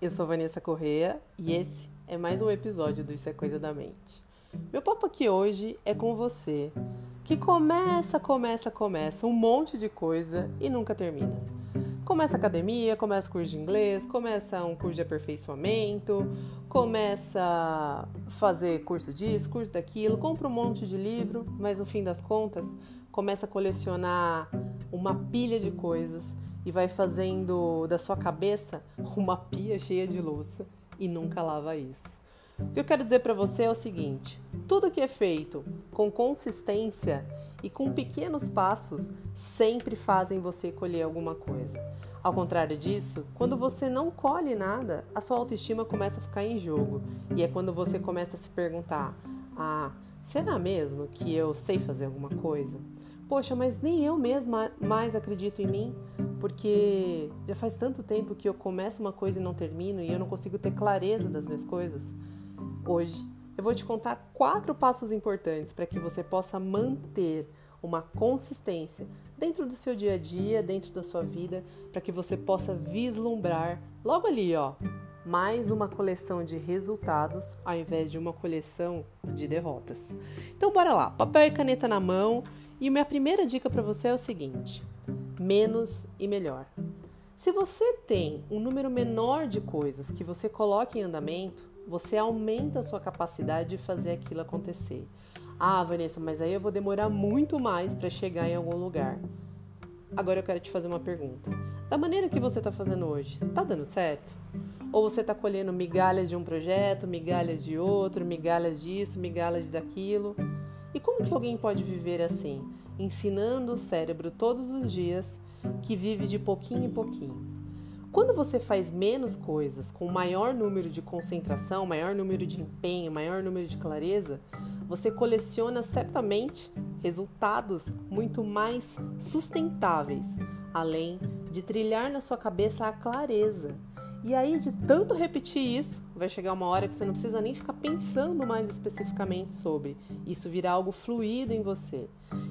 eu sou Vanessa Correia e esse é mais um episódio do Isso é Coisa da Mente. Meu papo aqui hoje é com você, que começa, começa, começa um monte de coisa e nunca termina. Começa academia, começa curso de inglês, começa um curso de aperfeiçoamento, começa fazer curso disso, curso daquilo, compra um monte de livro, mas no fim das contas começa a colecionar uma pilha de coisas e vai fazendo da sua cabeça uma pia cheia de louça e nunca lava isso. O que eu quero dizer para você é o seguinte: tudo que é feito com consistência e com pequenos passos sempre fazem você colher alguma coisa. Ao contrário disso, quando você não colhe nada, a sua autoestima começa a ficar em jogo. E é quando você começa a se perguntar: ah, será mesmo que eu sei fazer alguma coisa? Poxa, mas nem eu mesma mais acredito em mim, porque já faz tanto tempo que eu começo uma coisa e não termino e eu não consigo ter clareza das minhas coisas. Hoje eu vou te contar quatro passos importantes para que você possa manter uma consistência dentro do seu dia a dia, dentro da sua vida, para que você possa vislumbrar logo ali, ó, mais uma coleção de resultados ao invés de uma coleção de derrotas. Então bora lá, papel e caneta na mão e minha primeira dica para você é o seguinte: menos e melhor. Se você tem um número menor de coisas que você coloca em andamento, você aumenta a sua capacidade de fazer aquilo acontecer. Ah, Vanessa, mas aí eu vou demorar muito mais para chegar em algum lugar. Agora eu quero te fazer uma pergunta. Da maneira que você está fazendo hoje, tá dando certo? Ou você está colhendo migalhas de um projeto, migalhas de outro, migalhas disso, migalhas daquilo? E como que alguém pode viver assim, ensinando o cérebro todos os dias que vive de pouquinho em pouquinho? Quando você faz menos coisas com maior número de concentração, maior número de empenho, maior número de clareza, você coleciona certamente resultados muito mais sustentáveis, além de trilhar na sua cabeça a clareza e aí, de tanto repetir isso, vai chegar uma hora que você não precisa nem ficar pensando mais especificamente sobre. Isso virá algo fluido em você.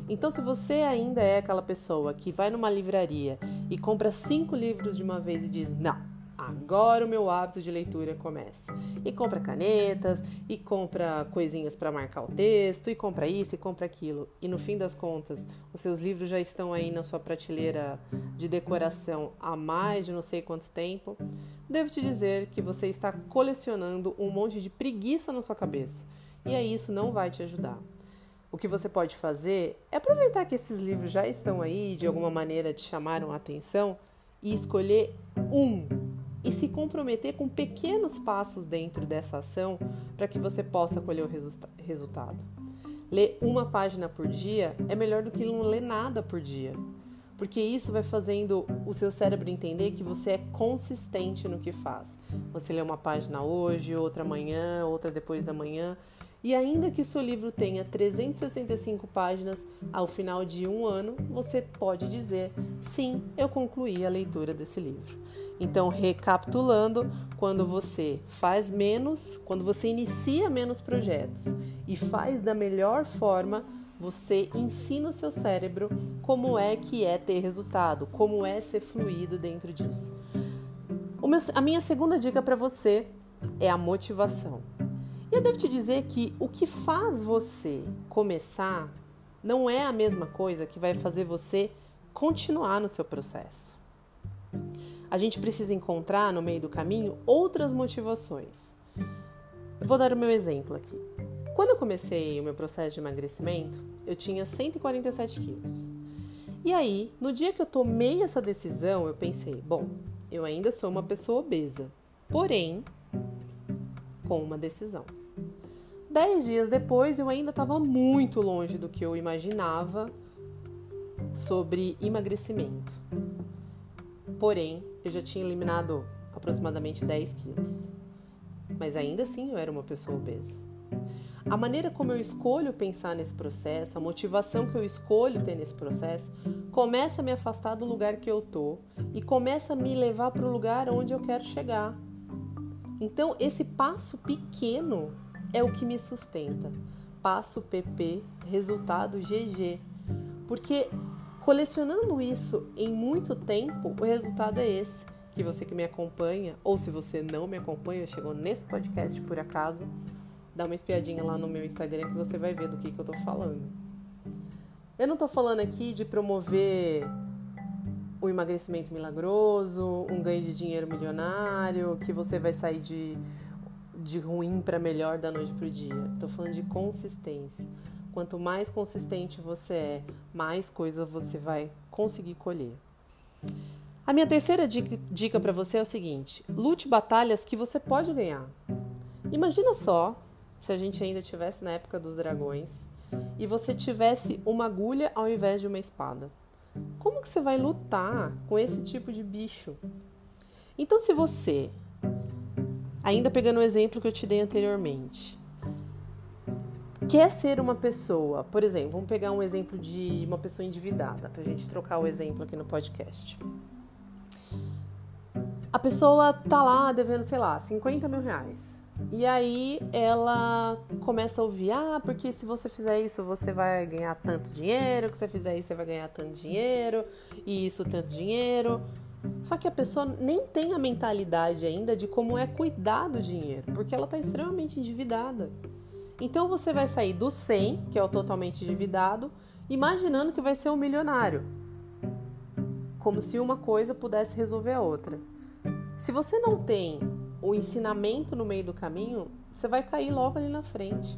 Então, se você ainda é aquela pessoa que vai numa livraria e compra cinco livros de uma vez e diz: Não, agora o meu hábito de leitura começa. E compra canetas, e compra coisinhas para marcar o texto, e compra isso, e compra aquilo. E no fim das contas, os seus livros já estão aí na sua prateleira de decoração há mais de não sei quanto tempo. Devo te dizer que você está colecionando um monte de preguiça na sua cabeça. E aí isso não vai te ajudar. O que você pode fazer é aproveitar que esses livros já estão aí, de alguma maneira te chamaram a atenção, e escolher um e se comprometer com pequenos passos dentro dessa ação para que você possa colher o resulta resultado. Ler uma página por dia é melhor do que não ler nada por dia, porque isso vai fazendo o seu cérebro entender que você é consistente no que faz. Você lê uma página hoje, outra amanhã, outra depois da manhã, e ainda que seu livro tenha 365 páginas, ao final de um ano você pode dizer: sim, eu concluí a leitura desse livro. Então, recapitulando, quando você faz menos, quando você inicia menos projetos e faz da melhor forma, você ensina o seu cérebro como é que é ter resultado, como é ser fluido dentro disso. Meu, a minha segunda dica para você é a motivação. E eu devo te dizer que o que faz você começar não é a mesma coisa que vai fazer você continuar no seu processo. A gente precisa encontrar no meio do caminho outras motivações. vou dar o meu exemplo aqui. Quando eu comecei o meu processo de emagrecimento, eu tinha 147 quilos. E aí, no dia que eu tomei essa decisão, eu pensei: bom, eu ainda sou uma pessoa obesa, porém, com uma decisão. Dez dias depois, eu ainda estava muito longe do que eu imaginava sobre emagrecimento. Porém, eu já tinha eliminado aproximadamente 10 quilos. Mas ainda assim eu era uma pessoa obesa. A maneira como eu escolho pensar nesse processo, a motivação que eu escolho ter nesse processo, começa a me afastar do lugar que eu tô e começa a me levar para o lugar onde eu quero chegar. Então, esse passo pequeno é o que me sustenta. Passo PP, resultado GG. Porque Colecionando isso em muito tempo, o resultado é esse. que você que me acompanha, ou se você não me acompanha, chegou nesse podcast por acaso, dá uma espiadinha lá no meu Instagram que você vai ver do que, que eu tô falando. Eu não tô falando aqui de promover o emagrecimento milagroso, um ganho de dinheiro milionário, que você vai sair de, de ruim para melhor da noite pro dia. Tô falando de consistência. Quanto mais consistente você é, mais coisas você vai conseguir colher. A minha terceira dica, dica para você é o seguinte: lute batalhas que você pode ganhar. Imagina só se a gente ainda tivesse na época dos dragões e você tivesse uma agulha ao invés de uma espada. Como que você vai lutar com esse tipo de bicho? Então, se você, ainda pegando o exemplo que eu te dei anteriormente, quer ser uma pessoa, por exemplo, vamos pegar um exemplo de uma pessoa endividada, para a gente trocar o exemplo aqui no podcast. A pessoa tá lá devendo, sei lá, 50 mil reais. E aí ela começa a ouvir, ah, porque se você fizer isso, você vai ganhar tanto dinheiro, que se você fizer isso, você vai ganhar tanto dinheiro, e isso tanto dinheiro. Só que a pessoa nem tem a mentalidade ainda de como é cuidar do dinheiro, porque ela está extremamente endividada. Então você vai sair do 100, que é o totalmente endividado, imaginando que vai ser um milionário. Como se uma coisa pudesse resolver a outra. Se você não tem o ensinamento no meio do caminho, você vai cair logo ali na frente.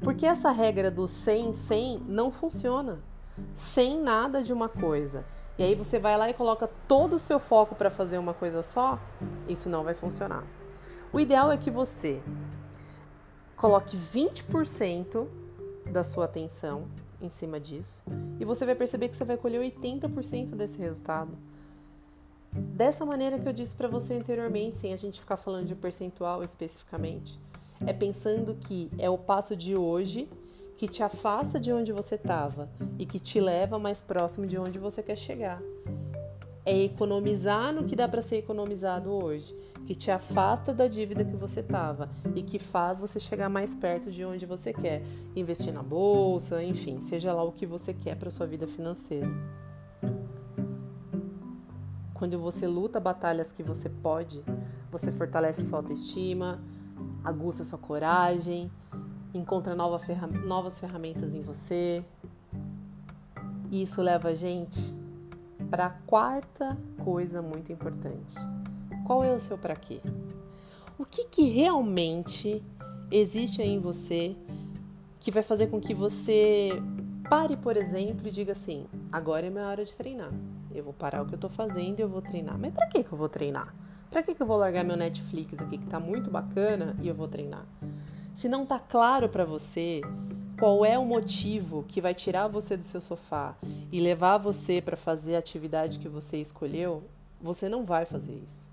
Porque essa regra do 100, 100 não funciona. Sem nada de uma coisa. E aí você vai lá e coloca todo o seu foco para fazer uma coisa só, isso não vai funcionar. O ideal é que você coloque 20% da sua atenção em cima disso e você vai perceber que você vai colher 80% desse resultado. Dessa maneira que eu disse para você anteriormente, sem a gente ficar falando de percentual especificamente, é pensando que é o passo de hoje que te afasta de onde você estava e que te leva mais próximo de onde você quer chegar. É economizar no que dá para ser economizado hoje, que te afasta da dívida que você estava e que faz você chegar mais perto de onde você quer, investir na bolsa, enfim, seja lá o que você quer para sua vida financeira. Quando você luta batalhas que você pode, você fortalece sua autoestima, aguça sua coragem, encontra nova novas ferramentas em você. E isso leva a gente para a quarta coisa muito importante. Qual é o seu para quê? O que, que realmente existe aí em você que vai fazer com que você pare, por exemplo, e diga assim: agora é minha hora de treinar. Eu vou parar o que eu tô fazendo e eu vou treinar. Mas pra que, que eu vou treinar? Pra que, que eu vou largar meu Netflix aqui que tá muito bacana e eu vou treinar? Se não tá claro para você qual é o motivo que vai tirar você do seu sofá e levar você para fazer a atividade que você escolheu, você não vai fazer isso.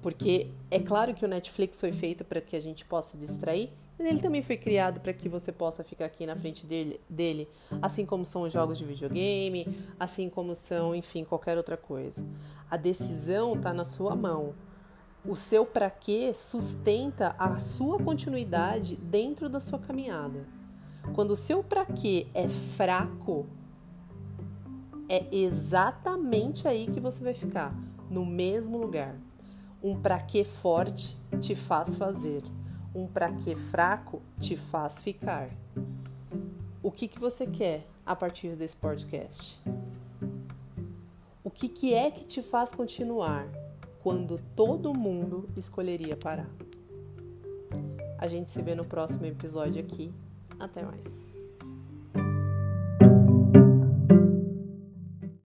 Porque é claro que o Netflix foi feito para que a gente possa distrair, mas ele também foi criado para que você possa ficar aqui na frente dele, dele, assim como são os jogos de videogame, assim como são, enfim, qualquer outra coisa. A decisão está na sua mão. O seu para quê sustenta a sua continuidade dentro da sua caminhada. Quando o seu para quê é fraco, é exatamente aí que você vai ficar, no mesmo lugar. Um para quê forte te faz fazer um para que fraco te faz ficar. O que, que você quer a partir desse podcast? O que, que é que te faz continuar quando todo mundo escolheria parar? A gente se vê no próximo episódio aqui. Até mais.